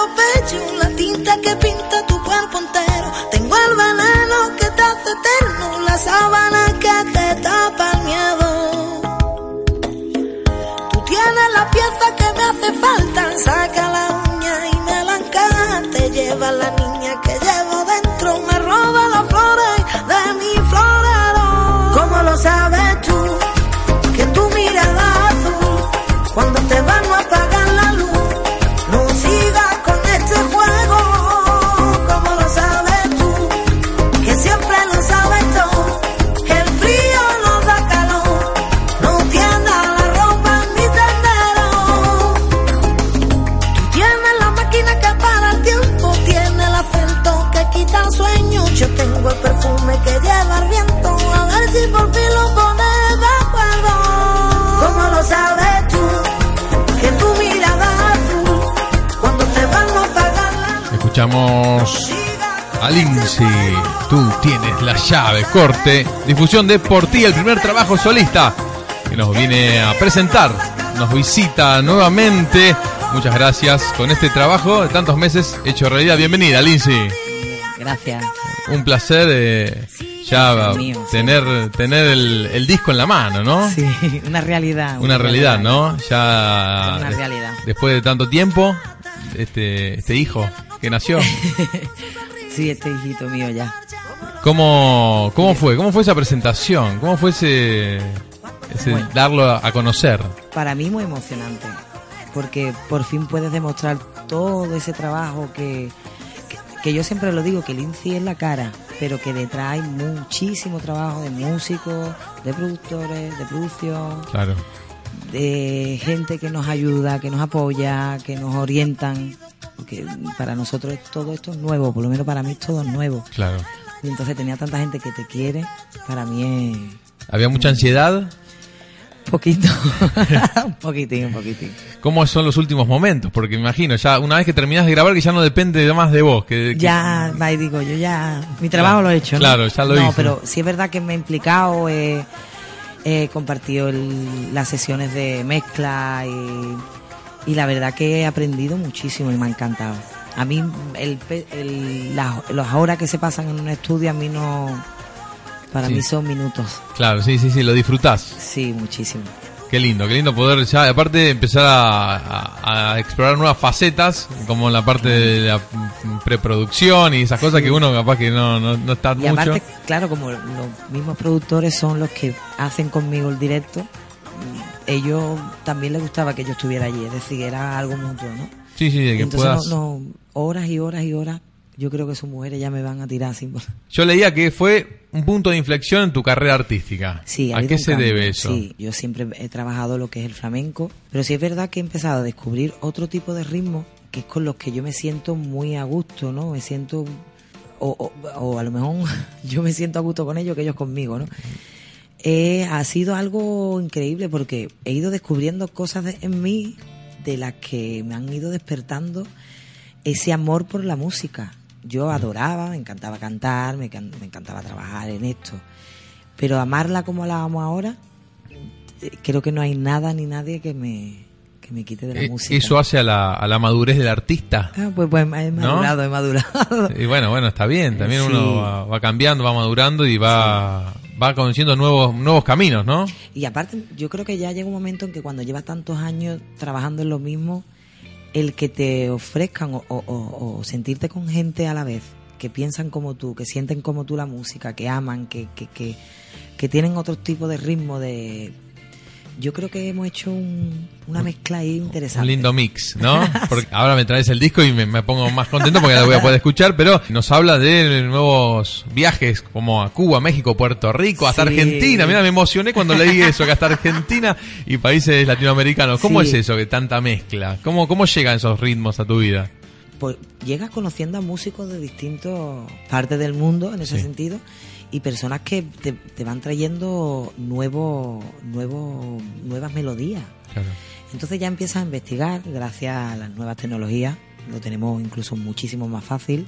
los pechos, la tinta que pinta tu cuerpo entero. Tengo el veneno que te hace eterno, la sábana que te tapa el miedo. Tú tienes la pieza que me hace falta, saca la uña y me la encaja. Te lleva la Escuchamos a Lindsay. Tú tienes la llave, corte. Difusión de Por ti, el primer trabajo solista que nos viene a presentar. Nos visita nuevamente. Muchas gracias con este trabajo de tantos meses hecho realidad. Bienvenida, Lindsay. Gracias. Un placer eh, ya sí. tener, tener el, el disco en la mano, ¿no? Sí, una realidad. Una realidad, ¿no? Ya Una realidad. después de tanto tiempo, este, este hijo que nació. Sí, este hijito mío ya. ¿Cómo, cómo fue? ¿Cómo fue esa presentación? ¿Cómo fue ese, ese Bueno. darlo a conocer? Para mí muy emocionante, porque por fin puedes demostrar todo ese trabajo que, que, que yo siempre lo digo, que Lindsay es la cara, pero que detrás hay muchísimo trabajo de músicos, de productores, de producción, Claro. de gente que nos ayuda, que nos apoya, que nos orientan, porque para nosotros todo esto es nuevo, por lo menos para mí es todo nuevo. Claro. Y entonces tenía tanta gente que te quiere, para mí es ¿Había mucha ansiedad? poquito, un poquitín, un poquitín. ¿Cómo son los últimos momentos? Porque me imagino, ya una vez que terminás de grabar, que ya no depende más de vos. Que, que- Ya, va y digo, yo ya, mi trabajo Claro, lo he hecho, ¿no? claro, ya lo No, hice. pero sí es verdad que me he implicado, he, he compartido el- las sesiones de mezcla y, y la verdad que he aprendido muchísimo y me ha encantado. A mí, el, el- las, las horas que se pasan en un estudio, a mí no, para Sí. mí son minutos. Claro, sí, sí, sí, lo disfrutás. Sí, muchísimo. Qué lindo, qué lindo poder ya, aparte empezar a, a- a explorar nuevas facetas, como la parte de la preproducción y esas cosas que uno capaz que no, no, no está Y mucho. aparte, claro, como los mismos productores son los que hacen conmigo el directo, ellos también les gustaba que yo estuviera allí, es decir, era algo mutuo, ¿no? Sí, sí, de que Entonces, puedas... no, no, horas y horas y horas, yo creo que sus mujeres ya me van a tirar sin... Yo leía que fue un punto de inflexión en tu carrera artística. Sí, ha ¿A qué se cambio, debe eso? Sí, yo siempre he trabajado lo que es el flamenco, pero sí es verdad que he empezado a descubrir otro tipo de ritmos que es con los que yo me siento muy a gusto, ¿no? Me siento, o, o, o a lo mejor yo me siento a gusto con ellos que ellos conmigo, ¿no? Eh, ha sido algo increíble porque he ido descubriendo cosas de- en mí de las que me han ido despertando ese amor por la música. Yo adoraba, me encantaba cantar, me, me encantaba trabajar en esto. Pero amarla como la amo ahora, eh, creo que no hay nada ni nadie que me, que me quite de la Eh, música. ¿Eso hace a la, a la madurez del artista? Ah, pues, pues he madurado, he madurado. Y bueno, bueno, está bien. También Sí. uno va, va cambiando, va madurando y va, va conociendo nuevos, nuevos caminos, ¿no? Y aparte, yo creo que ya llega un momento en que cuando llevas tantos años trabajando en lo mismo, el que te ofrezcan o, o- o- o sentirte con gente a la vez que piensan como tú, que sienten como tú la música, que aman, que, que, que, que tienen otro tipo de ritmo de... Yo creo que hemos hecho un- una mezcla ahí interesante. Un lindo mix, ¿no? Porque ahora me traes el disco y me, me pongo más contento porque ya lo voy a poder escuchar, pero nos habla de nuevos viajes como a Cuba, México, Puerto Rico, hasta Sí. Argentina. Mira, me emocioné cuando leí eso, que hasta Argentina y países latinoamericanos. ¿Cómo Sí. es eso, que tanta mezcla? ¿Cómo, cómo llegan esos ritmos a tu vida? pues llegas conociendo a músicos de distintas partes del mundo en ese Sí. sentido y personas que te, te van trayendo nuevos, nuevos, nuevas melodías. Claro. Entonces ya empiezas a investigar, gracias a las nuevas tecnologías, lo tenemos incluso muchísimo más fácil.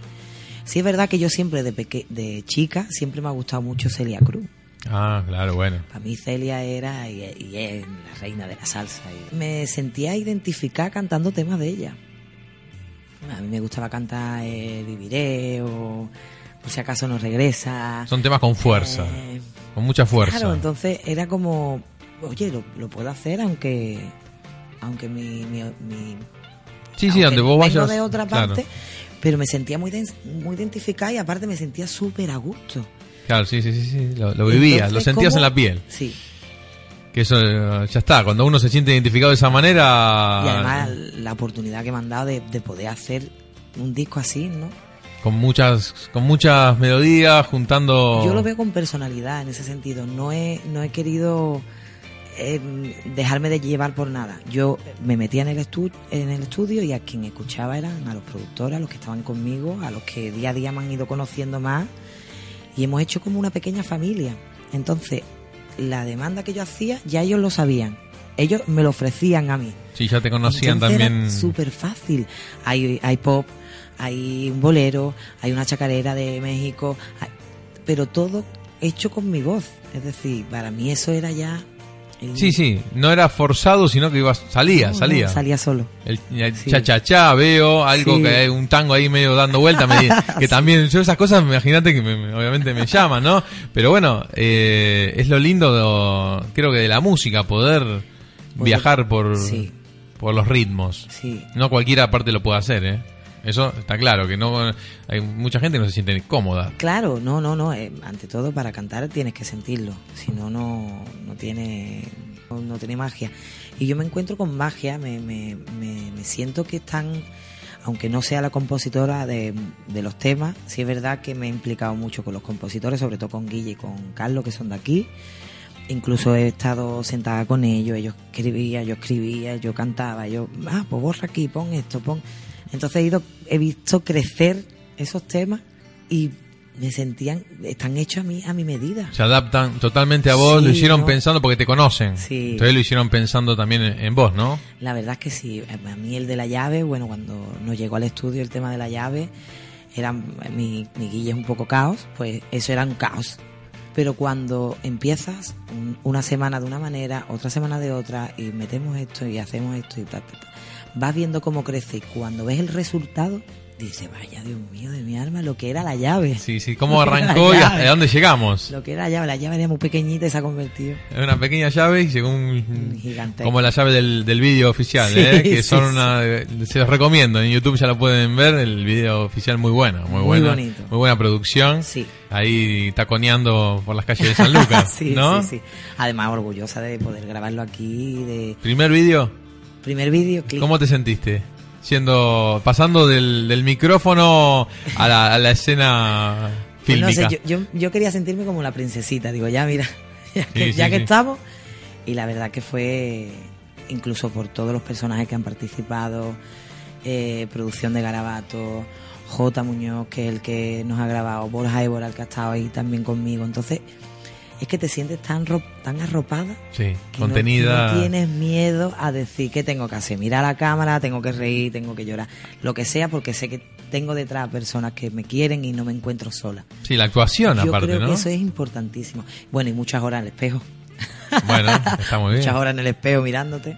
Sí es verdad que yo siempre de, peque de chica siempre me ha gustado mucho Celia Cruz. Ah, claro, bueno. Para mí Celia era y, y es la reina de la salsa. Y me sentía identificada cantando temas de ella. A mí me gustaba cantar eh, Viviré o Por si acaso no regresa. Son temas con fuerza, Eh, con mucha fuerza. Claro, entonces era como, oye, lo, lo puedo hacer aunque aunque mi, mi, mi- sí, sí, donde vos vayas. de otra claro. parte, pero me sentía muy muy identificada y aparte me sentía súper a gusto. Claro, sí, sí, sí, sí, Lo, lo vivías, lo sentías ¿cómo? en la piel. Sí. Que eso ya está, cuando uno se siente identificado de esa manera, Y además la oportunidad que me han dado de, de poder hacer un disco así, ¿no? Con muchas con muchas melodías, juntando... Yo lo veo con personalidad en ese sentido. No he, no he querido eh, dejarme de llevar por nada. Yo me metía en el, estu- en el estudio y a quien escuchaba eran a los productores, a los que estaban conmigo, a los que día a día me han ido conociendo más. Y hemos hecho como una pequeña familia. Entonces, la demanda que yo hacía, ya ellos lo sabían. Ellos me lo ofrecían a mí. Sí, ya te conocían Entonces también. Súper fácil. Hay, hay pop, hay un bolero, hay una chacarera de México, hay- pero todo hecho con mi voz. Es decir, para mí eso era ya. el- Sí, sí, no era forzado, sino que ibas, salía, No, no, salía. salía solo. El, el Sí. cha cha cha, veo algo Sí. que hay un tango ahí medio dando vuelta, me que también yo esas cosas, imagínate que me- me- obviamente me llaman, ¿no? Pero bueno, eh, es lo lindo, de- creo que de la música, poder viajar por, por los ritmos. Sí. No cualquiera aparte lo puede hacer, ¿eh? Eso está claro, que no hay mucha gente no se siente cómoda. Claro, no, no, no. eh, ante todo, para cantar tienes que sentirlo. Si no, no, no tiene, no, tiene magia. Y yo me encuentro con magia. Me, me, me, me siento que están, aunque no sea la compositora de, de los temas, sí es verdad que me he implicado mucho con los compositores, sobre todo con Guille y con Carlos, que son de aquí. Incluso he estado sentada con ellos, ellos escribían, yo escribía, yo cantaba, yo, ah, pues borra aquí, pon esto, pon. Entonces he ido, he visto crecer esos temas y me sentían, están hechos a mí, a mi medida. Se adaptan totalmente a vos, Sí, lo hicieron ¿no? pensando porque te conocen. Sí. Entonces lo hicieron pensando también en, en vos, ¿no? La verdad es que sí, a mí el de la llave, bueno, cuando nos llegó al estudio el tema de la llave, era mi, mi guille es un poco caos, pues eso era un caos. Pero cuando empiezas un- una semana de una manera, otra semana de otra, y metemos esto y hacemos esto y tal, tal, tal, vas viendo cómo crece y cuando ves el resultado, dices, vaya Dios mío de mi alma, lo que era la llave. Sí, sí, cómo arrancó y hasta dónde llegamos. Lo que era la llave, la llave era muy pequeñita y se ha convertido Es una pequeña llave y llegó un... gigante. Como la llave del, del vídeo oficial, Sí, ¿eh? que sí, son una... Se los recomiendo, en YouTube ya lo pueden ver, el vídeo oficial muy bueno, muy, Muy buena, bonito. muy buena producción. Sí. Ahí taconeando por las calles de San Lucas, sí, ¿no? sí, sí. Además, orgullosa de poder grabarlo aquí, de Primer vídeo, primer vídeo, clip. ¿cómo te sentiste? Siendo, pasando del, del micrófono a la, a la escena Pues no fílmica. sé, yo, yo, yo quería sentirme como la princesita, digo, ya mira, ya que, Sí, sí, ya que sí. estamos. Y la verdad que fue, incluso por todos los personajes que han participado, eh, producción de Garabato, J. Muñoz, que es el que nos ha grabado, Borja Évora, el que ha estado ahí también conmigo. Entonces, es que te sientes tan, ro- tan arropada Sí, que contenida. No, no tienes miedo a decir qué tengo que hacer. Mirar a la cámara, tengo que reír, tengo que llorar. Lo que sea, porque sé que tengo detrás personas que me quieren y no me encuentro sola. Sí, la actuación Yo aparte, creo ¿no? que eso es importantísimo. Bueno, y muchas horas en el espejo. Bueno, está muy bien. Muchas horas en el espejo mirándote,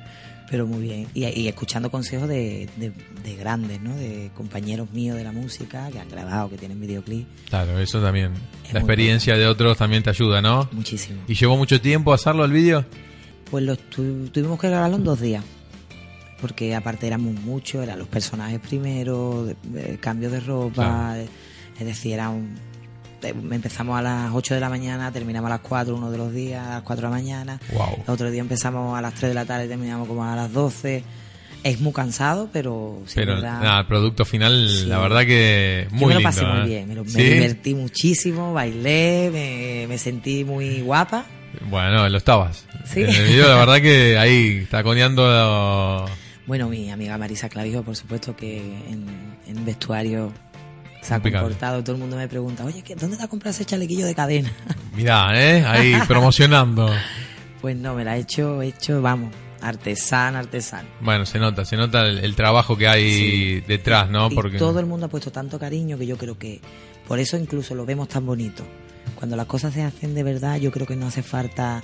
pero muy bien. Y, y escuchando consejos de, de- de grandes, ¿no? De compañeros míos de la música que han grabado, que tienen videoclip. Claro, eso también. Es La experiencia de otros también te ayuda, ¿no? Muchísimo. ¿Y llevó mucho tiempo hacerlo el vídeo? Pues lo tu- tuvimos que grabarlo en dos días. Porque aparte éramos muchos, eran los personajes primero, de- de cambio de ropa, Claro. es decir, era un, empezamos a las 8 de la mañana, terminamos a las 4 uno de los días, a las 4 de la mañana. Wow. El otro día empezamos a las 3 de la tarde terminamos como a las 12. Es muy cansado, pero sí, Pero verdad, nada, el producto final, Sí. la verdad que muy yo me lo lindo. pasé muy ¿eh? bien, me, lo- me ¿Sí? divertí muchísimo, bailé, me, me sentí muy guapa. Bueno, lo estabas. Sí. En el video, la verdad que ahí taconeando Bueno, mi amiga Marisa Clavijo, por supuesto que en, en vestuario se ha comportado. Todo el mundo me pregunta, oye, ¿qué- ¿dónde te has comprado ese chalequillo de cadena? Mirá, ¿eh? Ahí promocionando. Pues no, me la he hecho, hecho, vamos, artesana, artesana. Bueno, se nota, se nota el, el trabajo que hay Sí. detrás, ¿no? Y Porque todo el mundo ha puesto tanto cariño que yo creo que por eso incluso lo vemos tan bonito. Cuando las cosas se hacen de verdad, yo creo que no hace falta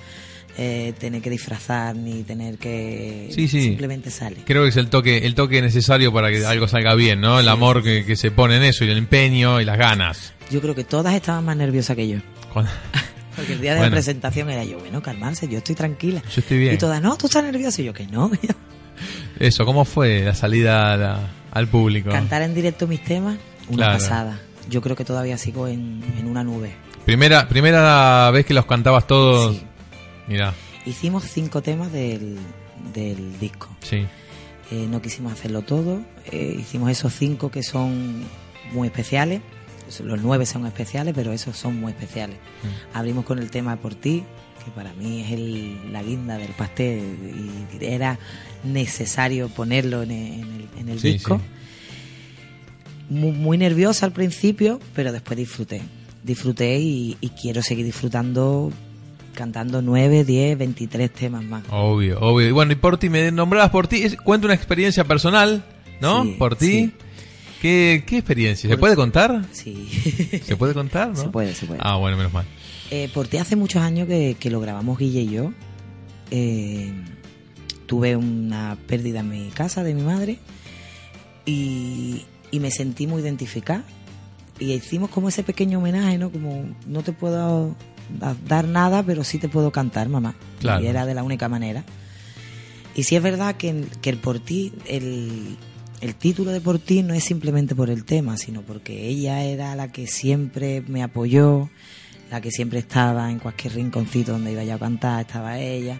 eh, tener que disfrazar ni tener que Sí, sí. simplemente sale. creo que es el toque, el toque necesario para que algo salga bien, ¿no? El amor que, que se pone en eso y el empeño y las ganas. Yo creo que todas estaban más nerviosas que yo. Porque el día de Bueno. la presentación era yo, bueno, calmarse, yo estoy tranquila. Yo estoy bien. Y todas, no, tú estás nerviosa. Y yo, que no. Eso, ¿cómo fue la salida la- al público? Cantar en directo mis temas, una Claro. pasada. Yo creo que todavía sigo en, en una nube. Primera, primera vez que los cantabas todos. Sí. Mira, Hicimos cinco temas del, del disco. sí. Eh, no quisimos hacerlo todo. eh, hicimos esos cinco que son muy especiales. Los nueve son especiales, pero esos son muy especiales. Mm. Abrimos con el tema Por ti, que para mí es el- la guinda del pastel y era necesario ponerlo en el, en el- en el Sí, disco. sí. Muy, muy nerviosa al principio, pero después disfruté. Disfruté y, y quiero seguir disfrutando cantando 9, 10, 23 temas más. Obvio, obvio. Y bueno, y por ti, me nombrabas por ti. Cuenta una experiencia personal, ¿no? Sí, por ti. sí. ¿Qué, ¿Qué experiencia? ¿Se Por- puede contar? Sí. ¿Se puede contar, no? Se puede, se puede. Ah, bueno, menos mal. Eh, por ti hace muchos años que, que lo grabamos Guille y yo. Eh, tuve una pérdida en mi casa de mi madre y, y me sentí muy identificada. Y hicimos como ese pequeño homenaje, ¿no? Como no te puedo da- dar nada, pero sí te puedo cantar, mamá. Claro. Y era de la única manera. Y sí es verdad que, el- que el por ti, el, el título de por ti no es simplemente por el tema, sino porque ella era la que siempre me apoyó, la que siempre estaba en cualquier rinconcito donde iba yo a cantar, estaba ella.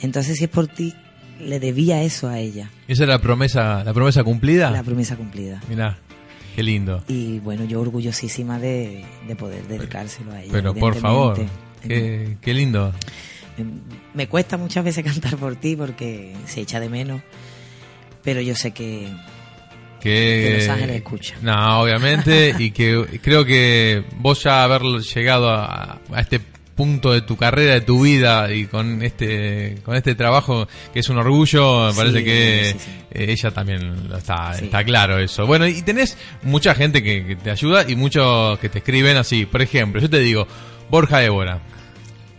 Entonces si es por ti, le debía eso a ella, ¿Esa es la promesa, la promesa cumplida? la promesa cumplida. Mirá, qué lindo. Y bueno, yo orgullosísima de, de poder dedicárselo a ella. Pero por favor, qué, qué lindo. Me cuesta muchas veces cantar por ti porque se echa de menos, pero yo sé que, Que, Que Los Ángeles escucha. No, obviamente, y que creo que vos ya haber llegado a, a este punto de tu carrera, de tu vida y con este con este trabajo que es un orgullo, me Sí, parece que sí, sí. eh, ella también lo está, está claro eso. Bueno, y tenés mucha gente que, que te ayuda y muchos que te escriben así. Por ejemplo, yo te digo, Borja Évora,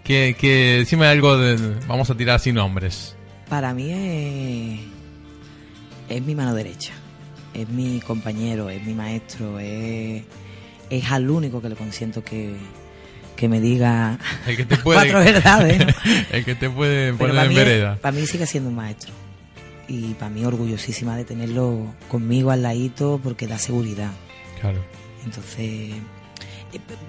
que, que decime algo de, vamos a tirar así nombres. para mí es, es mi mano derecha, es mi compañero, es mi maestro, es, es al único que le consiento que, que me diga El que te puede, cuatro verdades. ¿no? el que te puede poner para en mí, vereda. para mí sigue siendo un maestro. Y para mí orgullosísima de tenerlo conmigo al ladito porque da seguridad. Claro. Entonces, eh,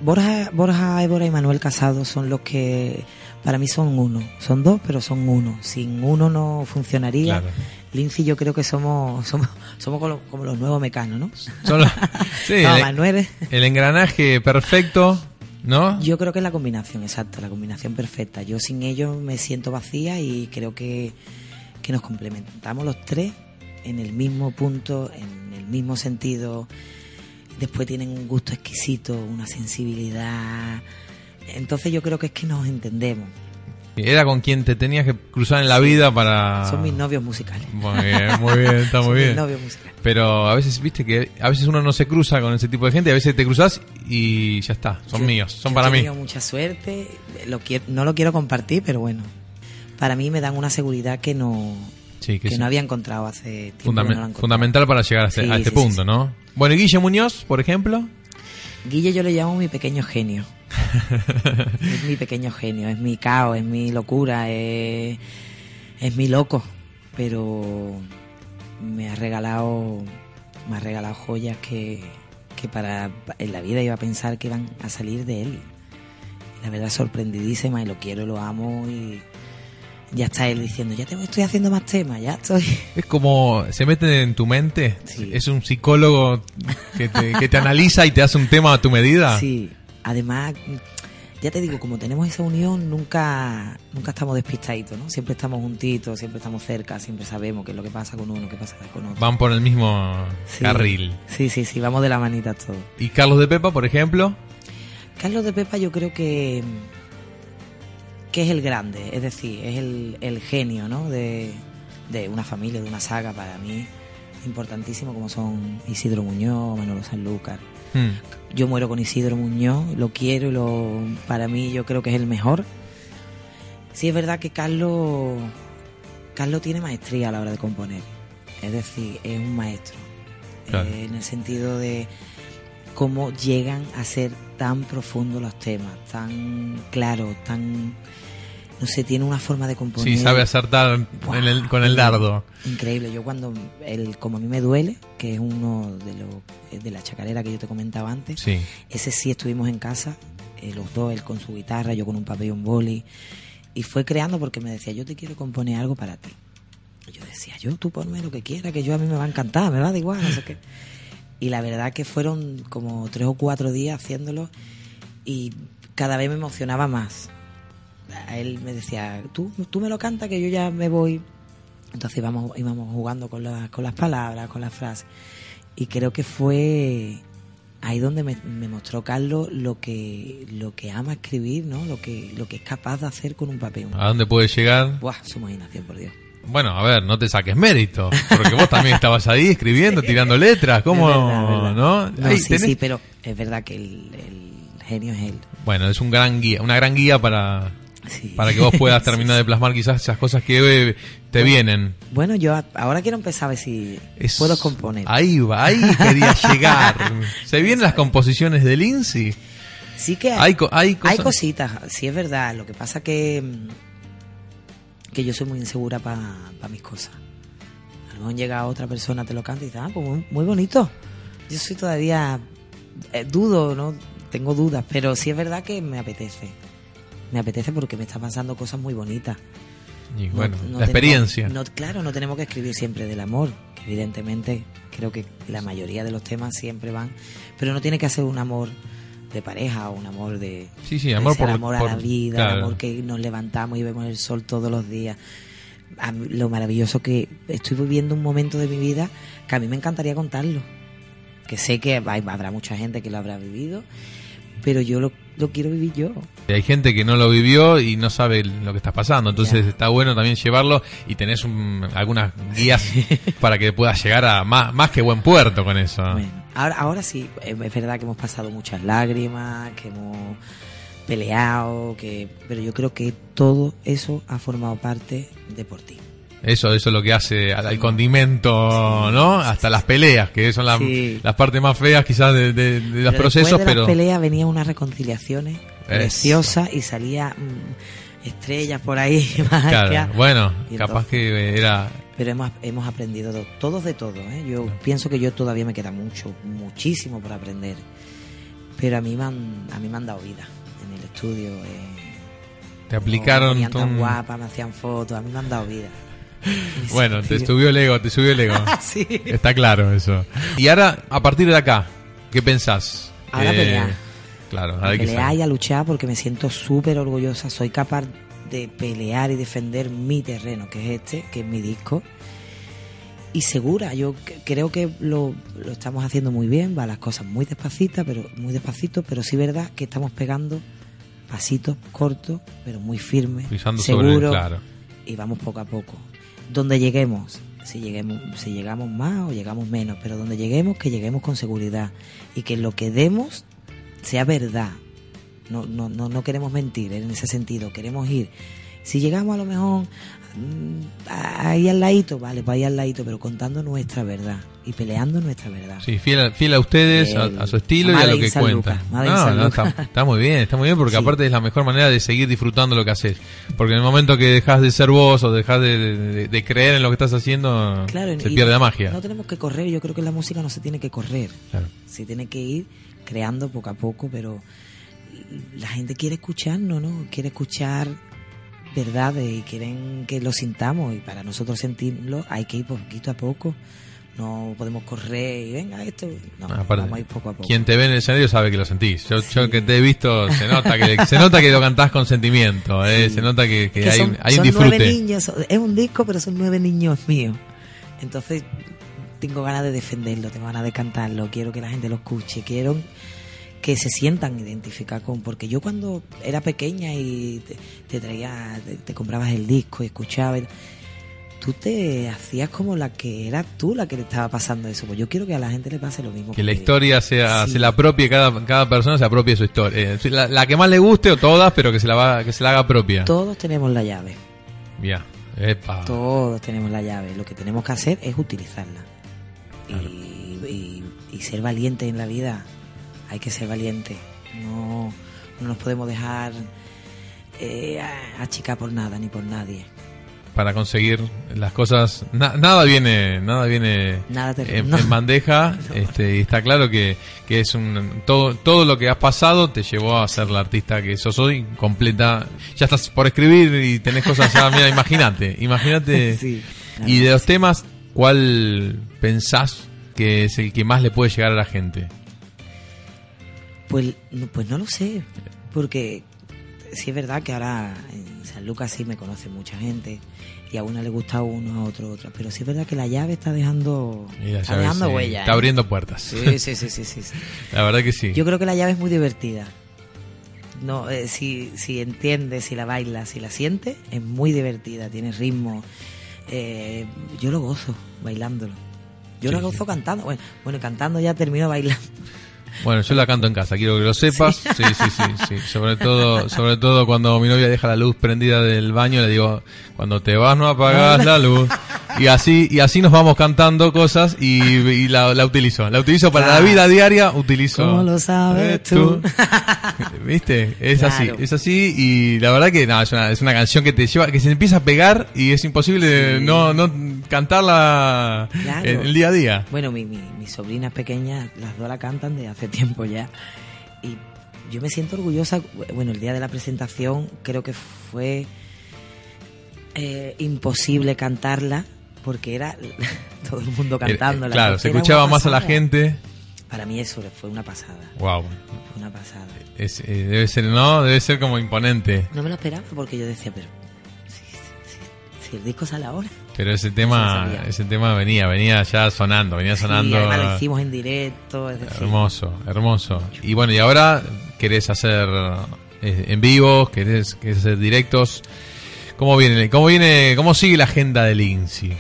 Borja, Borja Évora y Manuel Casado son los que para mí son uno. Son dos, pero son uno. Sin uno no funcionaría. Claro. Lindsay yo creo que somos somos, somos como, los, como los nuevos mecanos, ¿no? Son los- sí, No, el, Manuel el engranaje perfecto, ¿no? Yo creo que es la combinación, exacta, la combinación perfecta. Yo sin ellos me siento vacía y creo que, que nos complementamos los tres en el mismo punto, en el mismo sentido. Después tienen un gusto exquisito, una sensibilidad. Entonces yo creo que es que nos entendemos. Era con quien te tenías que cruzar en la vida para... Son mis novios musicales. Muy bien, muy bien, está Son muy mis bien. novios musicales. Pero a veces, viste que a veces uno no se cruza con ese tipo de gente, a veces te cruzas y ya está, son Yo- míos, son yo para he mí. tenido mucha suerte. Lo quiero- no lo quiero compartir, pero bueno. Para mí me dan una seguridad que no, Sí, que que sí. no había encontrado hace tiempo. que Fundame- no fundamental para llegar a este, Sí, a este sí, sí, punto. ¿no? Bueno, y Guille Muñoz, por ejemplo. Guille yo le llamo mi pequeño genio. es mi pequeño genio, es mi caos, es mi locura, es, es mi loco. Pero me ha regalado, me ha regalado joyas que, que para en la vida iba a pensar que iban a salir de él. La verdad sorprendidísima y lo quiero, lo amo y ya está él diciendo, ya te estoy haciendo más temas, ya estoy. Es como se mete en tu mente, Sí. es un psicólogo que te, que te analiza y te hace un tema a tu medida. Sí, además ya te digo, como tenemos esa unión, nunca, nunca estamos despistaditos, ¿no? Siempre estamos juntitos, siempre estamos cerca, siempre sabemos qué es lo que pasa con uno, qué pasa con otro. Van por el mismo Sí. carril. Sí, sí, sí, vamos de la manita todos. ¿Y Carlos de Pepa, por ejemplo? Carlos de Pepa yo creo que que es el grande, es decir, es el, el genio, ¿no? De, de una familia, de una saga para mí importantísimo como son Isidro Muñoz, Manolo Sanlúcar. Hmm. Yo muero con Isidro Muñoz, lo quiero y lo para mí yo creo que es el mejor. Sí es verdad que Carlos Carlos tiene maestría a la hora de componer. Es decir, es un maestro. Claro. Eh, en el sentido de cómo llegan a ser tan profundos los temas, tan claros, tan no sé, tiene una forma de componer. Sí, sabe acertar en el- con el dardo. Increíble. Yo cuando, el, como a mí me duele, que es uno de los de la chacarera que yo te comentaba antes, Sí. ese sí estuvimos en casa, eh, los dos, él con su guitarra, yo con un papel y un boli, y fue creando porque me decía, yo te quiero componer algo para ti. Y yo decía, yo, tú ponme lo que quieras, que yo a mí me va a encantar, me va da igual, no sé qué. Y la verdad que fueron como tres o cuatro días haciéndolo y cada vez me emocionaba más. A él me decía, tú, tú me lo cantas que yo ya me voy. Entonces íbamos, íbamos jugando con las, con las palabras, con las frases. Y creo que fue ahí donde me, me mostró Carlos lo que, lo que ama escribir, ¿no? Lo que, lo que es capaz de hacer con un papel. ¿A dónde puede llegar? Buah, su imaginación, por Dios. Bueno, a ver, no te saques mérito, porque vos también estabas ahí escribiendo, tirando letras, ¿cómo? Es verdad, es verdad. ¿No? No, Ahí sí, tenés- sí, pero es verdad que el, el genio es él. Bueno, es un gran guía, una gran guía para, Sí. para que vos puedas terminar de plasmar quizás esas cosas que eh, te vienen. Bueno, yo ahora quiero empezar a ver si Es- puedo componer. Ahí va, ahí quería llegar. ¿Se vienen las composiciones de Lindsay? Sí que Hay co- hay cosas- cositas, sí es verdad. Lo que pasa que mm, que yo soy muy insegura para mis cosas. A lo mejor llega otra persona, te lo canta y dice, ah, pues muy, muy bonito. Yo soy todavía eh, dudo, ¿no? Tengo dudas, pero sí es verdad que me apetece. Me apetece porque me están pasando cosas muy bonitas. Y No- bueno, no la tenemos- experiencia. no- claro, no tenemos que escribir siempre del amor, que evidentemente creo que la mayoría de los temas siempre van, pero no tiene que ser un amor de pareja o un amor de Sí, sí, amor por- amor a la vida, claro. amor que nos levantamos y vemos el sol todos los días. A mí- lo maravilloso que estoy viviendo un momento de mi vida que a mí me encantaría contarlo. Que sé que hay- habrá mucha gente que lo habrá vivido, pero yo lo, lo quiero vivir yo. Hay gente que no lo vivió y no sabe lo que está pasando, entonces está bueno también llevarlo y tenés un- algunas guías para que puedas llegar a más, más que buen puerto con eso. Bueno, ahora, ahora sí, es es verdad que hemos pasado muchas lágrimas, que hemos peleado, que pero yo creo que todo eso ha formado parte de por ti. Eso, eso es lo que hace al, al condimento, ¿no? Hasta las peleas, que son las, Sí. las partes más feas quizás de, de- de los Pero procesos, de pero... las peleas venían unas reconciliaciones preciosas y salía mm, estrellas por ahí. Claro, que- bueno, capaz entonces- que era... Pero hemos, hemos aprendido to- todos de todo. ¿eh? Yo pienso que yo todavía me queda mucho, muchísimo por aprender. Pero a mí me han, a mí me han dado vida en el estudio. eh, Te aplicaron... Me tan guapa, me hacían fotos, a mí me han dado vida. Bueno, te subió el ego, te subió el ego. sí. Está claro eso. Y ahora, a partir de acá, ¿qué pensás? Ahora pelear. Claro, A ahora hay que pelear y a luchar porque me siento súper orgullosa. Soy capaz de pelear y defender mi terreno, que es este, que es mi disco. Y segura, yo creo que lo, lo estamos haciendo muy bien, va las cosas muy despacitas, pero muy despacito, pero sí verdad que estamos pegando pasitos cortos, pero muy firmes, Pisando sobre el- claro. y vamos poco a poco. Donde lleguemos, si lleguemos, si llegamos más o llegamos menos, pero donde lleguemos, que lleguemos con seguridad y que lo que demos sea verdad. No, no, no, no queremos mentir en ese sentido, queremos ir. Si llegamos a lo mejor ahí al ladito, vale, pues ahí al ladito, pero contando nuestra verdad y peleando nuestra verdad. Sí, fiel a, fiel a ustedes, a, su estilo y a lo que San in No, no, está, está muy bien, está muy bien porque Sí. aparte es la mejor manera de seguir disfrutando lo que haces. Porque en el momento que dejas de ser vos o dejas de, de- de creer en lo que estás haciendo, Claro, se pierde la magia. No tenemos que correr, yo creo que la música no se tiene que correr. Claro. Se tiene que ir creando poco a poco, pero la gente quiere escucharnos, ¿no? Quiere escuchar verdades y quieren que lo sintamos y para nosotros sentirlo hay que ir poquito a poco. no podemos correr y venga esto. No, Aparte, vamos a ir poco a poco. Quien te ve en el escenario sabe que lo sentís. Yo, yo que te he visto, se nota que, se nota que lo cantás con sentimiento, eh, se nota que, que Que hay, son, hay un son disfrute. nueve niños, es un disco, pero son nueve niños míos. Entonces, tengo ganas de defenderlo, tengo ganas de cantarlo, quiero que la gente lo escuche, quiero que se sientan identificados con. Porque yo cuando era pequeña y te, te traía, te, te comprabas el disco y escuchabas, tú te hacías como la que eras tú la que le estaba pasando eso. Pues yo quiero que a la gente le pase lo mismo. Que la historia sea, Sí. se la apropie, cada, cada persona se apropie su historia. Eh, la, la que más le guste o todas, pero que se la, va, que se la haga propia. Todos tenemos la llave. Ya. Epa. Todos tenemos la llave. Lo que tenemos que hacer es utilizarla. Y, y- y ser valiente en la vida. Hay que ser valiente. No, no nos podemos dejar eh, achicar por nada ni por nadie. Para conseguir las cosas, na- nada viene, nada viene Nada te- en, no. en bandeja. Este, y está claro que, que es un todo, todo lo que has pasado te llevó a ser la artista que sos hoy, completa. Ya estás por escribir y tenés cosas ya, mira, imagínate, imagínate. Sí, y de los temas, ¿cuál pensás que es el que más le puede llegar a la gente? Pues, no- pues no lo sé. Porque sí es verdad que ahora en San Lucas sí me conoce mucha gente. Y a una le gusta uno, a otro, otra. Pero sí es verdad que la llave está dejando, está dejando sí, huella. Está ¿eh? abriendo puertas. Sí, sí, sí, sí, sí, sí. La verdad que sí. Yo creo que la llave es muy divertida. No, eh, si, si entiendes, si la bailas, si la sientes, es muy divertida, tiene ritmo. Eh, yo lo gozo bailándolo. Yo Sí, lo gozo cantando. Bueno, bueno, cantando ya termino bailando. Bueno, yo la canto en casa, quiero que lo sepas. Sí, sí, sí, sí. Sobre todo, sobre todo cuando mi novia deja la luz prendida del baño, le digo, cuando te vas no apagas la luz. Y así, y así nos vamos cantando cosas y, y la, la utilizo. La utilizo para la Claro. vida diaria, utilizo. ¿Cómo lo sabes Eh, tú? ¿Viste? Es así, Claro. es así y la verdad que no, es una, es una canción que te lleva, que se empieza a pegar y es imposible no, no cantarla Claro. en el día a día. Bueno, mi, mi- mis sobrinas pequeñas, las dos la cantan de hace tiempo ya. Y yo me siento orgullosa. Bueno, el día de la presentación creo que fue eh, imposible cantarla porque era todo el mundo cantando. Eh, claro, se escuchaba más a la gente. Para mí eso fue una pasada. Wow. Fue una pasada. Es, eh, debe ser, ¿no? Debe ser como imponente. No me lo esperaba porque yo decía, pero si, si- si el disco sale ahora. Pero ese tema, ese tema venía, venía ya sonando, venía sonando. Además lo hicimos en directo. Es decir, hermoso, hermoso. Y bueno, y ahora querés hacer eh, en vivo, querés, querés hacer directos. ¿Cómo viene, cómo viene, cómo sigue la agenda del INSI?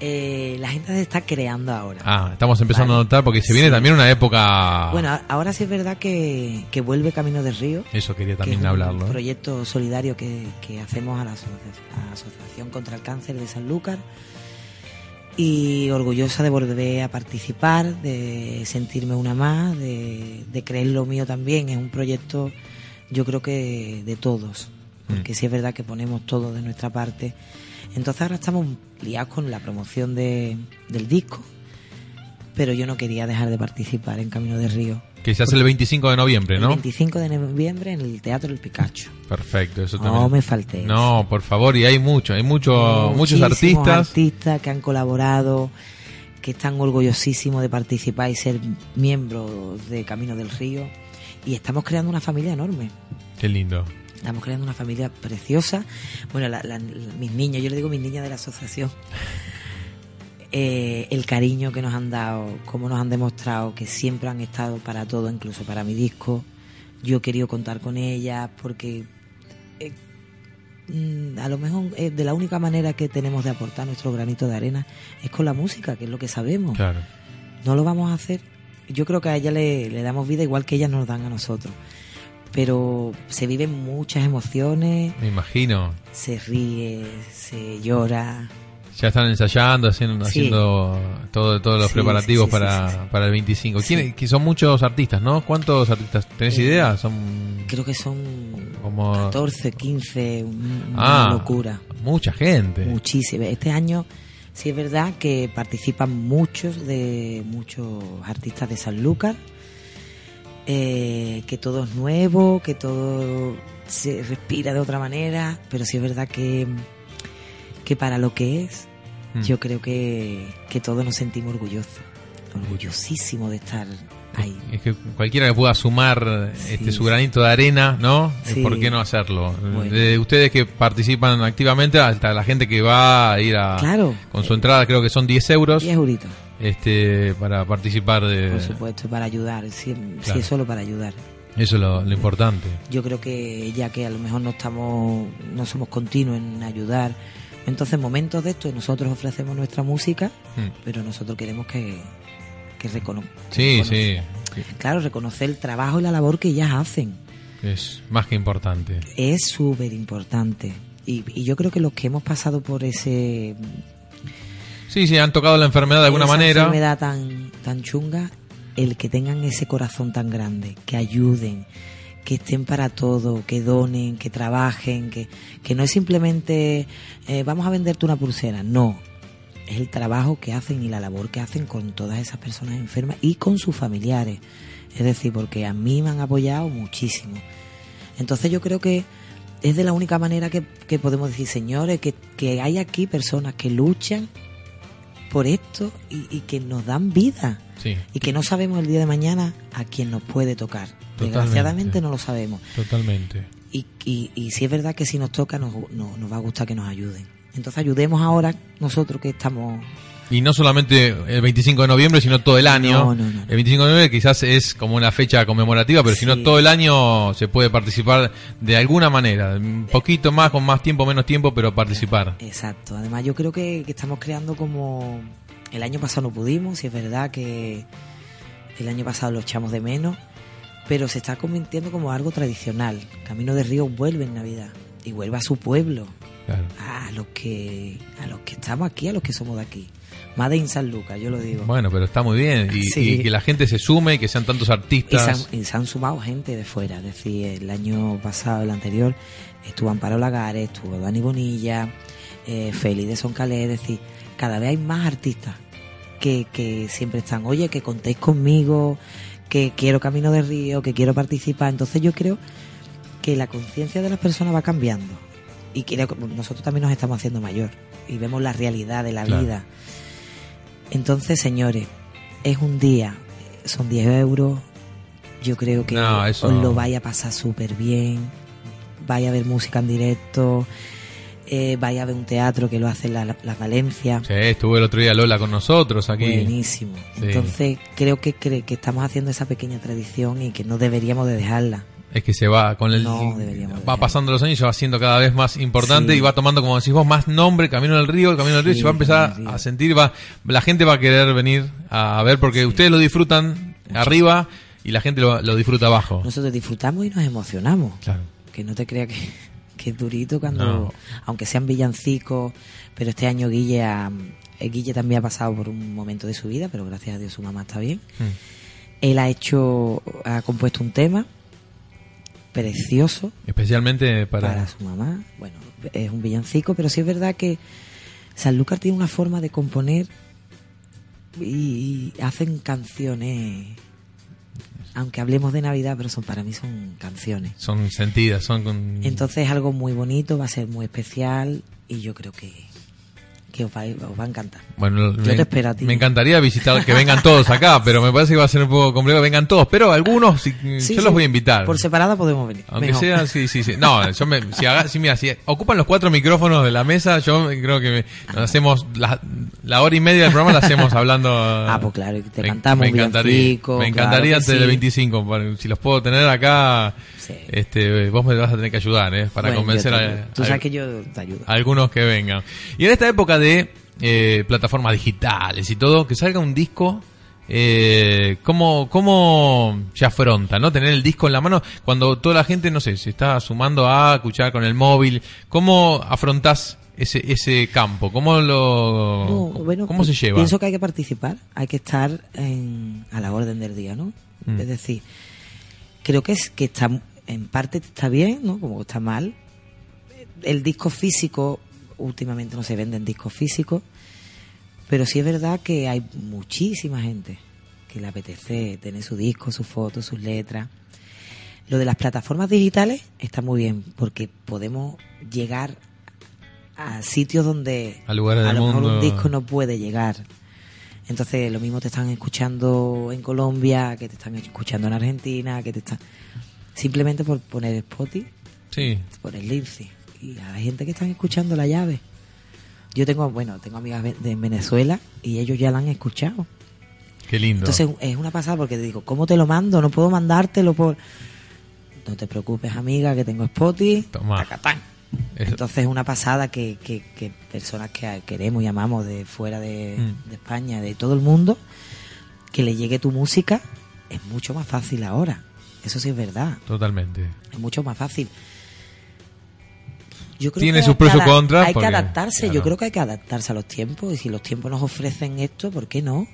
Eh, la gente se está creando ahora. Ah, estamos empezando Vale. a notar porque se viene Sí. también una época. Bueno, ahora sí es verdad que, que vuelve Camino del Río. eso quería que también es un hablarlo. ¿eh? proyecto solidario que, que hacemos a la, asocia- a la Asociación contra el Cáncer de Sanlúcar. Y orgullosa de volver a participar, de sentirme una más, de, de creer lo mío también. Es un proyecto, yo creo que de todos. Porque Mm. sí es verdad que ponemos todo de nuestra parte. Entonces ahora estamos liados con la promoción de, del disco. Pero yo no quería dejar de participar en Camino del Río. Que se hace el 25 de noviembre, El ¿no? 25 de noviembre en el Teatro El Picacho. Perfecto, eso No también. me falté. No, por favor, y hay mucho, hay mucho, muchos artistas. artistas que han colaborado, que están orgullosísimos de participar y ser miembros de Camino del Río. Y estamos creando una familia enorme. Qué lindo. Estamos creando una familia preciosa. Bueno, la- la- mis niños, yo le digo mis niñas de la asociación, eh, el cariño que nos han dado, cómo nos han demostrado que siempre han estado para todo, incluso para mi disco. Yo he querido contar con ellas porque eh, mm, a lo mejor eh, de la única manera que tenemos de aportar nuestro granito de arena es con la música, que es lo que sabemos. Claro. No lo vamos a hacer. Yo creo que a ella le, le damos vida igual que ellas nos dan a nosotros. Pero se viven muchas emociones, Me imagino. se ríe, se llora. Ya están ensayando, haciendo, Sí. haciendo todo, todos los Sí, preparativos sí, para, para el 25. Sí. ¿Quién- que son muchos artistas, ¿no? ¿Cuántos artistas? ¿Tenés Eh, idea? Son Creo que son como 14, 15, un- Ah, locura. mucha gente. Muchísimo. Este año sí es verdad que participan muchos de muchos artistas de Sanlúcar, eh, que todo es nuevo, que todo se respira de otra manera, pero sí es verdad que, que para lo que es, Mm. yo creo que, que todos nos sentimos orgullosos, orgullosísimos de estar ahí. Es que cualquiera que pueda sumar este Sí. su granito de arena, ¿no? Eh, Sí. ¿Por qué no hacerlo? Bueno. De ustedes que participan activamente hasta la gente que va a ir a Claro. con su entrada, creo que son 10 euros 10 euritos, este para participar de por supuesto, para ayudar, si, si Claro. es solo para ayudar. eso es lo, lo importante. Yo creo que ya que a lo mejor no estamos, no somos continuos en ayudar, entonces en momentos de esto nosotros ofrecemos nuestra música, Mm. pero nosotros queremos que, que recono- Sí, sí, Claro, reconocer el trabajo y la labor que ellas hacen. es más que importante. Es súper importante. Y, y yo creo que los que hemos pasado por ese Sí, sí, han tocado la enfermedad de alguna esa manera. enfermedad tan, tan chunga, el que tengan ese corazón tan grande, que ayuden, que estén para todo, que donen, que trabajen, que, que no es simplemente eh, vamos a venderte una pulsera, no. Es el trabajo que hacen y la labor que hacen con todas esas personas enfermas y con sus familiares. Es decir, porque a mí me han apoyado muchísimo. Entonces yo creo que es de la única manera que, que podemos decir, señores, que, que hay aquí personas que luchan por esto y, y que nos dan vida Sí, y que no sabemos el día de mañana a quién nos puede tocar. Totalmente. Desgraciadamente no lo sabemos. totalmente. Y, y, y si es verdad que si nos toca nos, nos, nos va a gustar que nos ayuden. Entonces ayudemos ahora nosotros que estamos... Y no solamente el 25 de noviembre, sino todo el año. No, no, no. El 25 de noviembre quizás es como una fecha conmemorativa, pero si no Sí. todo el año se puede participar de alguna manera. Un poquito más, con más tiempo, menos tiempo, pero participar. Exacto. Además yo creo que, que estamos creando como... El año pasado no pudimos, y es verdad que el año pasado lo echamos de menos, pero se está convirtiendo como algo tradicional. Camino de Río vuelve en Navidad y vuelve a su pueblo, Claro. a los que a los que estamos aquí, a los que somos de aquí. Made in San Lucas, yo lo digo. Bueno, pero está muy bien. Y, Sí. y que la gente se sume, y que sean tantos y, se han, artistas. y se han sumado gente de fuera. Es decir, el año pasado, el anterior, estuvo Amparo Lagares, estuvo Dani Bonilla, eh, Félix de Soncalé. Es decir, cada vez hay más artistas que, que siempre están, oye, que contéis conmigo, que quiero Camino de Río, que quiero participar. Entonces yo creo que la conciencia de las personas va cambiando. Y creo que nosotros también nos estamos haciendo mayor. Y vemos la realidad de la Claro. vida. Entonces, señores, es un día, son 10 euros. Yo creo que No, os lo vaya a pasar súper bien. Vaya a ver música en directo. eh, vaya a ver un teatro que lo hace la, la, la Valencia. Sí, estuvo el otro día Lola con nosotros aquí. Buenísimo. Sí. Entonces, creo que, cre- que estamos haciendo esa pequeña tradición y que no deberíamos de dejarla. Es que se va con el No, deberíamos va pasando los años, se va haciendo cada vez más importante Sí. y va tomando como decís vos más nombre, Camino del Río, Camino del Río, y Sí, se va a empezar a sentir, va la gente va a querer venir a ver porque ustedes lo disfrutan arriba y la gente lo, lo disfruta abajo. Nosotros disfrutamos y nos emocionamos. Claro. Que no te creas que, que es durito cuando, No. aunque sean villancicos, pero este año Guille, ha- eh, Guille también ha pasado por un momento de su vida, pero gracias a Dios su mamá está bien. Mm. Él ha hecho, ha compuesto un tema precioso Especialmente para, para, su mamá. Bueno, es un villancico, pero sí es verdad que Sanlúcar tiene una forma de componer y, hacen canciones, aunque hablemos de Navidad, pero son para mí son canciones. son sentidas, son con Entonces es algo muy bonito, va a ser muy especial y yo creo que, que os, va, os va a encantar. Bueno, Yo me, te espero a ti. me encantaría visitar que vengan todos acá, pero me parece que va a ser un poco complejo que vengan todos, pero algunos Sí, yo sí, los voy a invitar. Por separada podemos venir. Aunque mejor. sea, sí, sí, sí. No, yo me, si, haga, si, mira, si ocupan los cuatro micrófonos de la mesa, yo creo que me- hacemos la, la hora y media del programa la hacemos hablando. Ah, pues claro, te me- cantamos me encantaría, me claro encantaría del sí. 25, para- si los puedo tener acá, este, vos me vas a tener que ayudar, ¿eh? para Bueno, convencer te a. Tú a- sabes que yo te ayudo. a algunos que vengan. Y en esta época de eh, plataformas digitales y todo, que salga un disco. Eh, ¿cómo, ¿Cómo se afronta, no? Tener el disco en la mano cuando toda la gente, no sé, se está sumando a escuchar con el móvil. ¿Cómo afrontás ese, ese campo? ¿Cómo lo, No, bueno, cómo se lleva? Pienso que hay que participar, hay que estar en- a la orden del día, ¿no? Mm. Es decir, creo que es que está en parte está bien, ¿no? Como está mal. El disco físico últimamente no se venden discos físicos, pero sí es verdad que hay muchísima gente que le apetece tener su disco, sus fotos, sus letras. Lo de las plataformas digitales está muy bien porque podemos llegar a sitios donde A lugares lo mejor mundo. un disco no puede llegar. Entonces, lo mismo te están escuchando en Colombia, que te están escuchando en Argentina, que te están... Simplemente por poner Spotify, Sí, por el Lindsay. Y hay gente que están escuchando la llave. Yo tengo, bueno, tengo amigas de Venezuela y ellos ya la han escuchado. qué lindo. Entonces es una pasada porque te digo, ¿cómo te lo mando? No puedo mandártelo por... No te preocupes, amiga, que tengo Spotify. Toma. Tacatán. Es- Entonces es una pasada que, que, que personas que queremos y amamos de fuera de, Mm. de España, de todo el mundo, que le llegue tu música, es mucho más fácil ahora. Eso sí es verdad, Totalmente. es mucho más fácil. Yo creo Tiene sus pros y contras, Hay porque, que adaptarse, claro. yo creo que hay que adaptarse a los tiempos y si los tiempos nos ofrecen esto, ¿por qué no?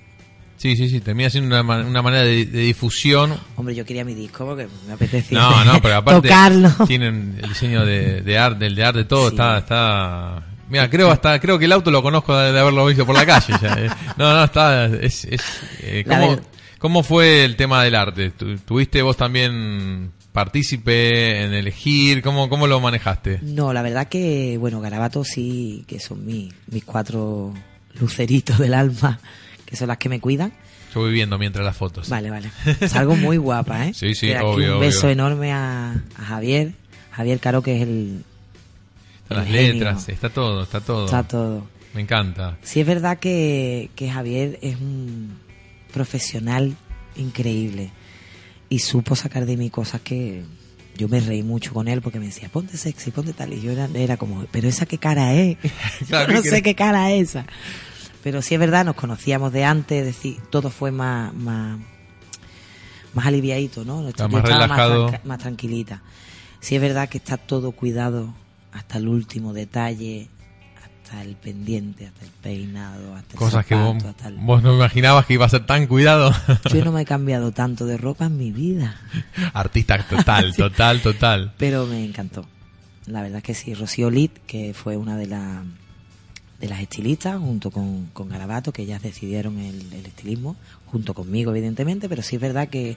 Sí, sí, sí, termina siendo una, ma- una manera de, de difusión. Hombre, yo quería mi disco porque me apetecía No, no, pero aparte tocarlo. tienen el diseño de, de arte, del de arte, todo está, está. Mira, creo hasta, creo que el auto lo conozco de, haberlo visto por la calle. ya, eh. No, no, está, es, es eh, ¿cómo, ¿Cómo fue el tema del arte? Tu- ¿Tuviste vos también partícipe en elegir? ¿Cómo, cómo lo manejaste? No, la verdad que, bueno, Garabato sí, que son mis, mis cuatro luceritos del alma, que son las que me cuidan. Yo voy viendo mientras las fotos. Vale, vale. Salgo muy guapa, ¿eh? Sí, sí, aquí obvio, Un beso obvio. enorme a, a Javier. Javier Caro, que es el... Están las el genio. letras, está todo, está todo. Está todo. Me encanta. Sí es verdad que, que Javier es un profesional increíble y supo sacar de mí cosas que yo me reí mucho con él porque me decía, ponte sexy, ponte tal, y yo era, era como, pero esa qué cara es, Claro, Yo no ¿qué sé qué cara es esa. Pero sí es verdad, nos conocíamos de antes, es decir, todo fue más, más, más aliviadito, ¿no? Yo más estaba relajado. tranca- más tranquilita. Sí es verdad que está todo cuidado hasta el último detalle, hasta el pendiente, hasta el peinado, hasta el Cosas que vos, hasta el- vos no imaginabas que iba a ser tan cuidado. Yo no me he cambiado tanto de ropa en mi vida, Artista total, total, total. pero me encantó. La verdad que sí, Rocío Lit, que fue una de, las de las estilistas, junto con, con Garabato, que ellas decidieron el, el estilismo, junto conmigo, evidentemente, pero sí es verdad que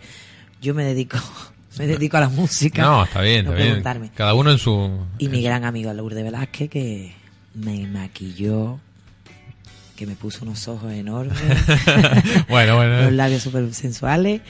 yo me dedico, me dedico a la música. No, está bien, no está bien. Cada uno en su... Y mi gran amigo Lourdes Velázquez, que me maquilló, que me puso unos ojos enormes. bueno, bueno. los labios súper sensuales.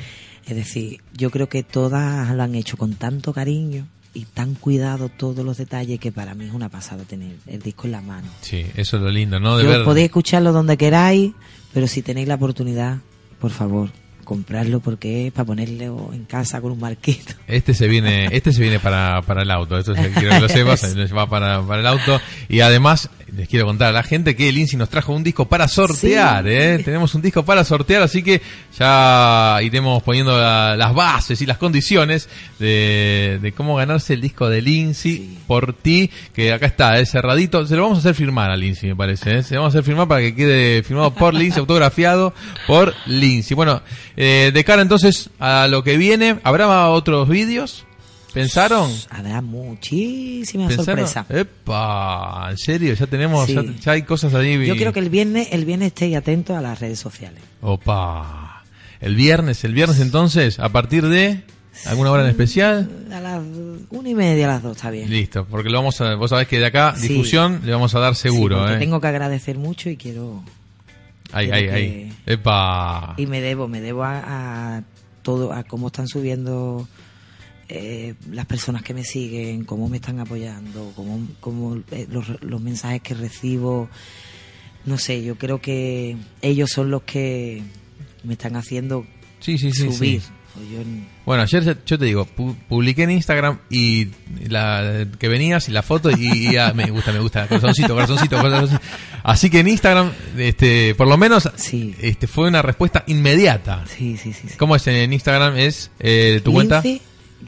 Es decir, yo creo que todas lo han hecho con tanto cariño y tan cuidado todos los detalles que para mí es una pasada tener el disco en la mano. Sí, eso es lo lindo, ¿no? De Yo ver... podéis escucharlo donde queráis, pero si tenéis la oportunidad, por favor, comprarlo porque es para ponerlo en casa con un marquito. Este se viene, este se viene para, para el auto, esto se- quiero que lo sepas, se va para, para el auto. Y además, les quiero contar a la gente que Lindsay nos trajo un disco para sortear, Sí. ¿eh? Tenemos un disco para sortear, así que ya iremos poniendo la- las bases y las condiciones de, de cómo ganarse el disco de Lindsay Sí. por ti, que acá está, es cerradito. Se lo vamos a hacer firmar a Lindsay, me parece, ¿eh? Se lo vamos a hacer firmar para que quede firmado por Lindsay, autografiado por Lindsay. Bueno, eh, de cara entonces a lo que viene, ¿habrá otros vídeos? ¿Pensaron? Habrá muchísimas ¿Pensaron? sorpresas. Epa, ¿en serio? Ya tenemos, Sí. ya, ya hay cosas ahí. Yo quiero que el viernes, el viernes estéis atentos a las redes sociales. Opa. El viernes, el viernes entonces, a partir de alguna hora en especial. A las una y media, a las dos, está bien. Listo, porque lo vamos a, vos sabés que de acá, Sí. difusión, le vamos a dar seguro, Sí, ¿eh? tengo que agradecer mucho y quiero ahí, que- ahí. Epa. y me debo, me debo a, a todo, a cómo están subiendo eh, las personas que me siguen, cómo me están apoyando, cómo, cómo eh, los, los mensajes que recibo. No sé, yo creo que ellos son los que me están haciendo Sí, sí, sí. subir. yo n- Bueno, ayer yo te digo, pu- publiqué en Instagram y la que venías y la foto y, y ya me gusta, me gusta, corazoncito, corazoncito, corazoncito. Así que en Instagram, este, por lo menos, Sí. este, fue una respuesta inmediata. sí, sí, sí. sí. ¿Cómo es en Instagram? ¿Es eh, tu cuenta?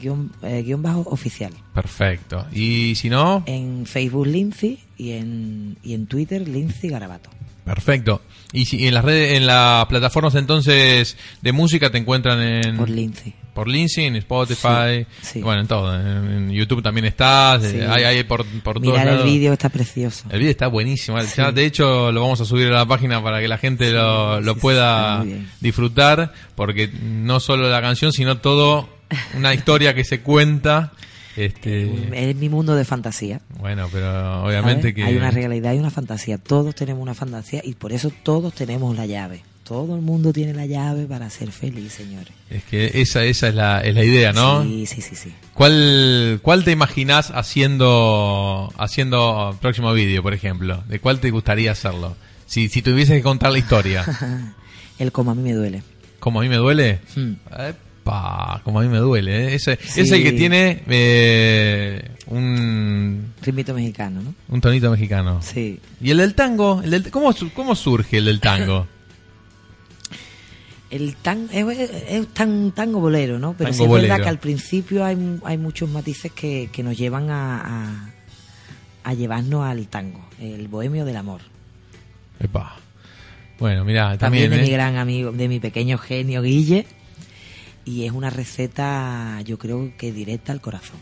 Guión, eh, guion bajo oficial. Perfecto. Y si no, En Facebook Lindsay y en, y en Twitter Lindsay Garabato. perfecto. Y si en las redes, en las plataformas entonces de música te encuentran en Por Lindsay. por Lindsay, en Spotify, Sí, sí. bueno, en todo. En, YouTube también estás, Sí. eh, hay, hay por, por Mirar el vídeo está precioso. El vídeo está buenísimo. Ya, de hecho, lo vamos a subir a la página para que la gente lo, lo pueda disfrutar, porque no solo la canción, sino todo una historia que se cuenta. Este, Es mi mundo de fantasía. bueno, pero obviamente ¿sabes? que Hay una realidad y una fantasía. Todos tenemos una fantasía y por eso todos tenemos la llave. Todo el mundo tiene la llave para ser feliz, señores. es que esa esa es la, es la idea, ¿no? Sí, sí, sí, sí. ¿Cuál cuál te imaginás haciendo haciendo próximo vídeo, por ejemplo? ¿De cuál te gustaría hacerlo? Si si tuvieses que contar la historia. El como a mí me duele. Como a mí me duele. Hmm. Epa, como a mí me duele. ¿eh? Ese Sí. es el que tiene eh, un Ritmito mexicano, ¿no? un tonito mexicano. Sí. ¿Y el del tango? El del, ¿cómo, ¿Cómo surge el del tango? El tan, es, es tan tango bolero, ¿no? Pero Tango sí es verdad que al principio hay, hay muchos matices que, que nos llevan a, a, a llevarnos al tango, el bohemio del amor. Epa. Bueno, mira, También, también, de ¿eh? mi gran amigo, de mi pequeño genio Guille. Y es una receta, yo creo que directa al corazón.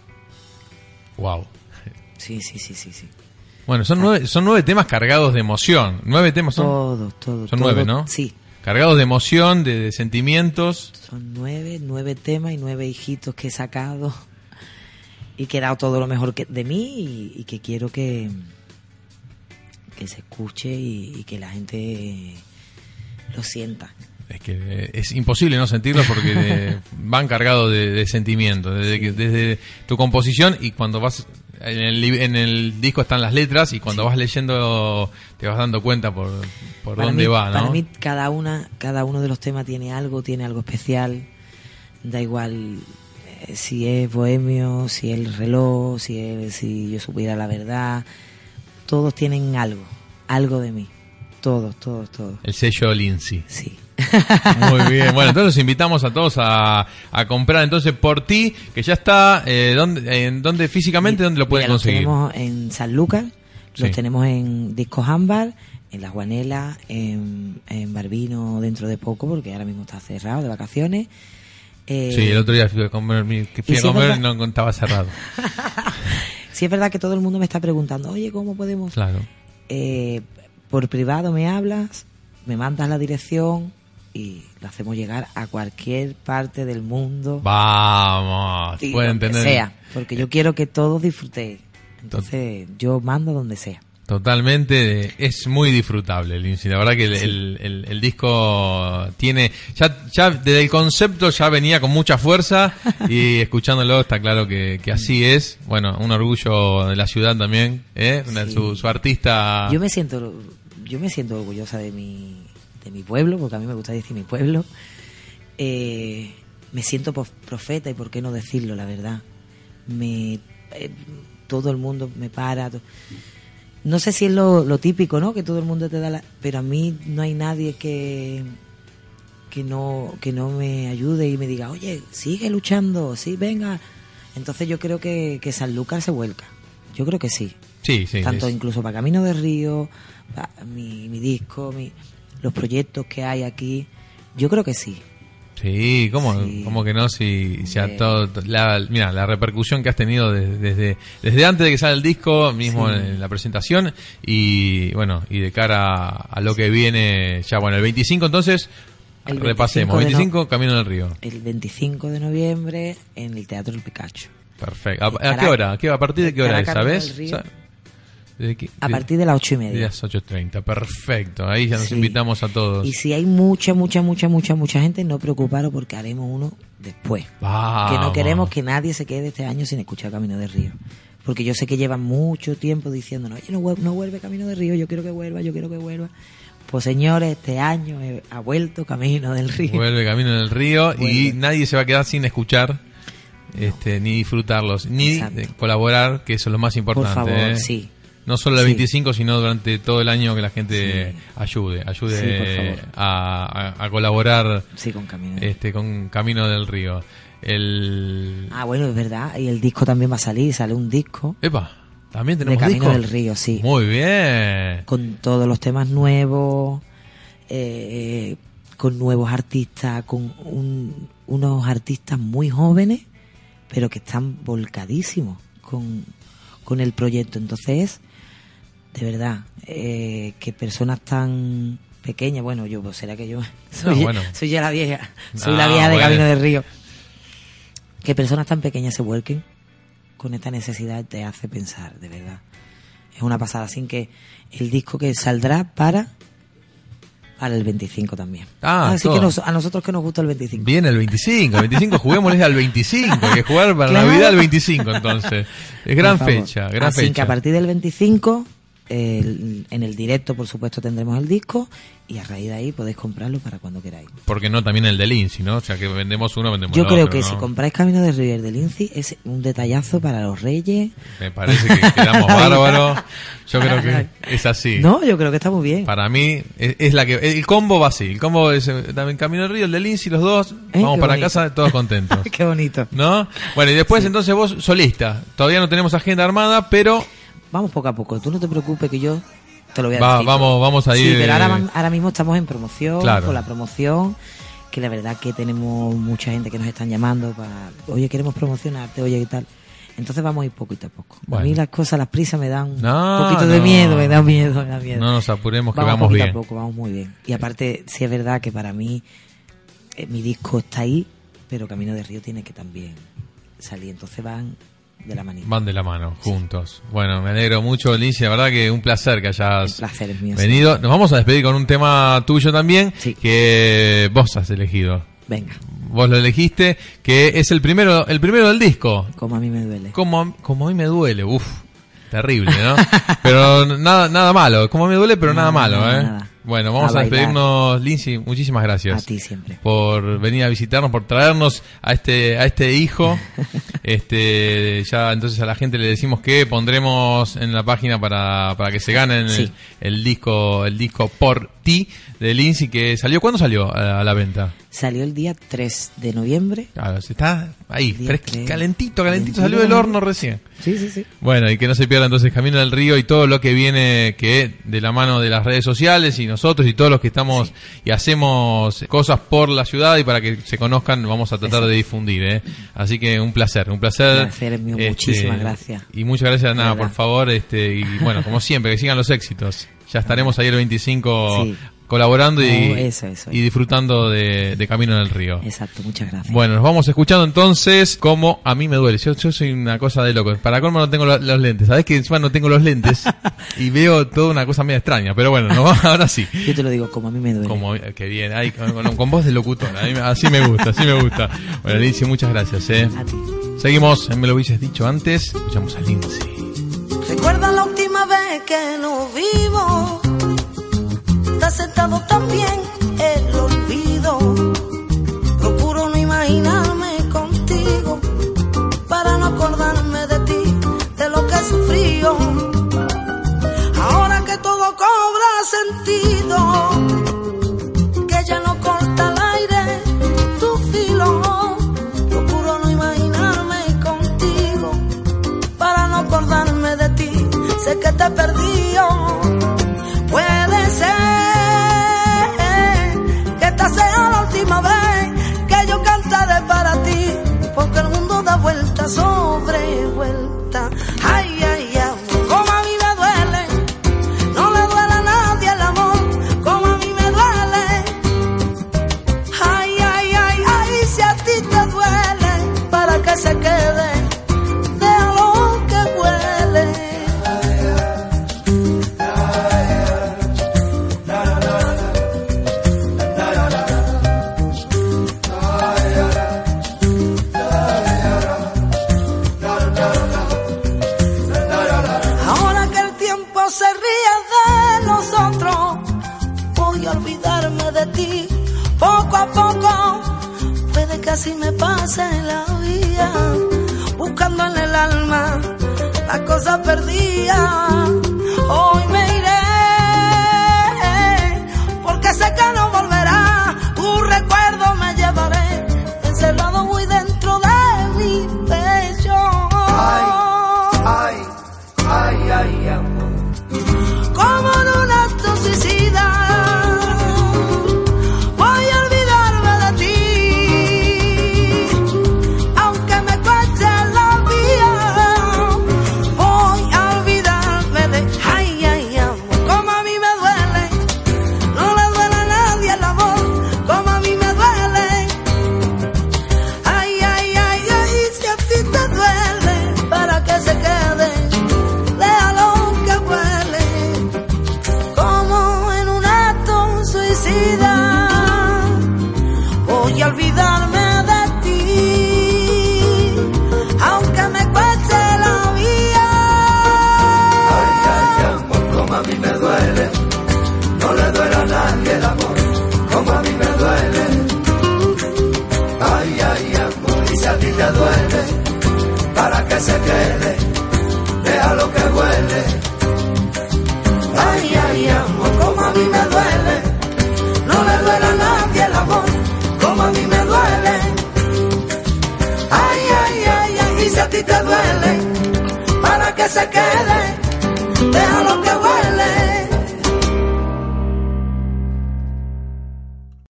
Wow. Sí, sí, sí, sí, sí. Bueno, son nueve, son nueve temas cargados de emoción. Nueve temas son Todo, todo. son todo. nueve, ¿no? Sí. cargados de emoción, de, de sentimientos. Son nueve, nueve temas y nueve hijitos que he sacado y que he dado todo lo mejor que, de mí y, y que quiero que, que se escuche y, y que la gente lo sienta. Es que eh, es imposible no sentirlo porque van cargados de, de sentimientos. Desde, que- desde tu composición y cuando vas. En el, en el disco están las letras y cuando vas leyendo te vas dando cuenta por, por Para dónde mí, va, ¿no? Para mí cada una, cada uno de los temas tiene algo, tiene algo especial. Da igual eh, si es bohemio, si es el reloj, si es, si yo supiera la verdad. Todos tienen algo, algo de mí. Todos, todos, todos. El sello Lindsay. Sí. Muy bien, bueno, entonces los invitamos a todos a, a comprar entonces por ti, que ya está, eh, ¿dónde, en dónde físicamente, dónde lo pueden Mira, los conseguir? tenemos en San Lucas, los Sí. tenemos en Discos Ámbar, en La Juanela, en, en Barbino dentro de poco, porque ahora mismo está cerrado de vacaciones. Eh, Sí, el otro día fui a comer, que fui Y a si comer y no estaba cerrado. sí es verdad que todo el mundo me está preguntando, oye, ¿cómo podemos? Claro. Eh, por privado me hablas, me mandas la dirección y lo hacemos llegar a cualquier parte del mundo. Vamos, y pueden donde tener sea, porque yo quiero que todos disfrutéis. Entonces, yo mando donde sea. totalmente, eh, es muy disfrutable, Lindsay. La verdad que el, el- el- el disco tiene, ya, ya desde el concepto ya venía con mucha fuerza y escuchándolo está claro que, que así es. Bueno, un orgullo de la ciudad también, ¿eh? Sí. su, su artista. Yo me siento yo me siento orgullosa de mi de mi pueblo, porque a mí me gusta decir mi pueblo. Eh, me siento profeta y por qué no decirlo, la verdad. Me eh, todo el mundo me para. No sé si es lo, lo típico, ¿no? Que todo el mundo te da la... Pero a mí no hay nadie que que no que no me ayude y me diga, oye, sigue luchando, sí, venga. Entonces yo creo que, que San Lucas se vuelca. Yo creo que sí Sí, sí. tanto es- incluso para Camino de Río, mi, mi disco, mi- los proyectos que hay aquí. Yo creo que sí. Sí, ¿cómo, Sí. cómo que no? Si, si a Sí. todo, la, mira, la repercusión que has tenido desde, desde, desde antes de que sale el disco, mismo Sí. en la presentación, y bueno, y de cara a lo que viene, ya bueno, el 25 entonces, El repasemos, 25 de 25 Camino del Río. El 25 de noviembre en el Teatro El Picacho. Perfecto. ¿A, qué hora? ¿A, qué- a partir de qué hora es, sabes? Del ¿De qué- A de- partir de las ocho y de media. las 8.30, perfecto. Ahí ya nos Sí. invitamos a todos. Y si hay mucha, mucha, mucha, mucha, mucha gente, no preocuparos porque haremos uno después. Vamos. Que no queremos que nadie se quede este año sin escuchar Camino de Río. Porque yo sé que llevan mucho tiempo diciéndonos, oye, no, vuel- no vuelve Camino de Río, yo quiero que vuelva, yo quiero que vuelva. Pues señores, este año eh, ha vuelto Camino del Río. Vuelve Camino del Río y nadie se va a quedar sin escuchar este, ni disfrutarlos, ni Exacto. de colaborar, que eso es lo más Por importante. favor, ¿eh? sí. No solo el Sí. 25, sino durante todo el año que la gente Sí. ayude, ayude Sí, a, a- a colaborar con Camino de este, con Camino del Río. El... Ah, bueno, es verdad. Y el disco también va a salir, sale un disco Epa, también de tenemos Camino disco. del Río, sí. Muy bien. Con todos los temas nuevos, eh, con nuevos artistas, con un- unos artistas muy jóvenes, pero que están volcadísimos con, con el proyecto. Entonces, de verdad, eh, que personas tan pequeñas, bueno, yo, pues será que yo soy, bueno. soy ya la vieja, soy Ah, la vieja de bueno. Camino del Río. Que personas tan pequeñas se vuelquen con esta necesidad te hace pensar, de verdad. Es una pasada, así que el disco que saldrá para para el 25 también. Ah, así todo. que nos- a nosotros que nos gusta el 25. Viene el 25, el 25 juguémosle al 25, hay que jugar para Claro. Navidad el 25 entonces. Es gran fecha, gran Así fecha. que a partir del 25, el- en el directo, por supuesto, tendremos el disco y a raíz de ahí podéis comprarlo para cuando queráis. Porque no también el de Lindsay, ¿no? O sea que vendemos uno, vendemos Yo el creo otro, que ¿no? si compráis Camino de River de Lindsay es un detallazo para los reyes. Me parece que quedamos bárbaros. Yo creo que es así. No, yo creo que está muy bien. Para mí es, es la que el combo va así. El combo es eh, también Camino del Río, el de Lindsay, los dos. Eh, Vamos para bonito. casa todos contentos. Qué bonito. ¿No? Bueno, y después entonces vos solista. Todavía no tenemos agenda armada, pero Vamos poco a poco. Tú no te preocupes que yo te lo voy a Va- decir. vamos- vamos a Sí, ir, pero ahora, eh, ahora mismo estamos en promoción, Claro. con la promoción, que la verdad que tenemos mucha gente que nos están llamando para, oye, queremos promocionarte, oye, y tal. Entonces vamos a ir poquito a poco. Bueno. A mí las cosas, las prisas me dan un No, poquito de miedo, me da miedo, me da miedo. no nos apuremos que vamos vamos poquito bien. a poco, vamos muy bien. Y aparte, sí es verdad que para mí eh, mi disco está ahí, pero Camino de Río tiene que también salir. Entonces van de la manita. Van de la mano, juntos. Bueno, me alegro mucho, Lindsay. La verdad que un placer que hayas placer sí. venido. Nos vamos a despedir con un tema tuyo también, Sí. que vos has elegido. Venga, Vos lo elegiste, que es el primero, el primero del disco. como a mí me duele. Como, como a mí me duele, uff, terrible, ¿no? pero nada, nada malo, como me duele, pero nada, Nada, malo, ¿eh? nada. Bueno, vamos A a, despedirnos, Lindsay, muchísimas gracias. A ti siempre. Por venir a visitarnos, por traernos a este, a este hijo. este, ya entonces a la gente le decimos que pondremos en la página para, para que se ganen el, el disco, el disco por ti de Lindsay que salió, ¿cuándo salió a, la venta? Salió el día 3 de noviembre. Claro, se está ahí, calentito, calentito, Calentito, salió del horno recién. Sí, sí, sí. Bueno, y que no se pierda entonces Camino del Río y todo lo que viene que de la mano de las redes sociales y nosotros y todos los que estamos y hacemos cosas por la ciudad y para que se conozcan vamos a tratar de difundir, ¿eh? Así que un placer, un placer. Este, El placer mío, muchísimas gracias. Y muchas gracias, nada, por favor, este y bueno, como siempre, que sigan los éxitos. Ya estaremos ahí el 25 Sí. colaborando y, eso, eso. y disfrutando de, de Camino del Río. Exacto, muchas gracias. Bueno, nos vamos escuchando entonces como a mí me duele. Yo, yo soy una cosa de loco. Para colmo no tengo lo- los lentes. Sabes que encima no tengo los lentes y veo toda una cosa media extraña. Pero bueno, no, ahora sí. Yo te lo digo, como a mí me duele. Como que bien, Ay, con, con- voz de locutor. A mí me- así me gusta, así me gusta. Bueno, Lindsay, muchas gracias. ¿eh? A ti. Seguimos, me lo hubieses dicho antes. Escuchamos a Lindsay. Recuerda la última vez que nos vimos. Te has sentado también el olvido. Procuro no imaginarme contigo para no acordarme de ti, de lo que sufrido. Ahora que todo cobra sentido,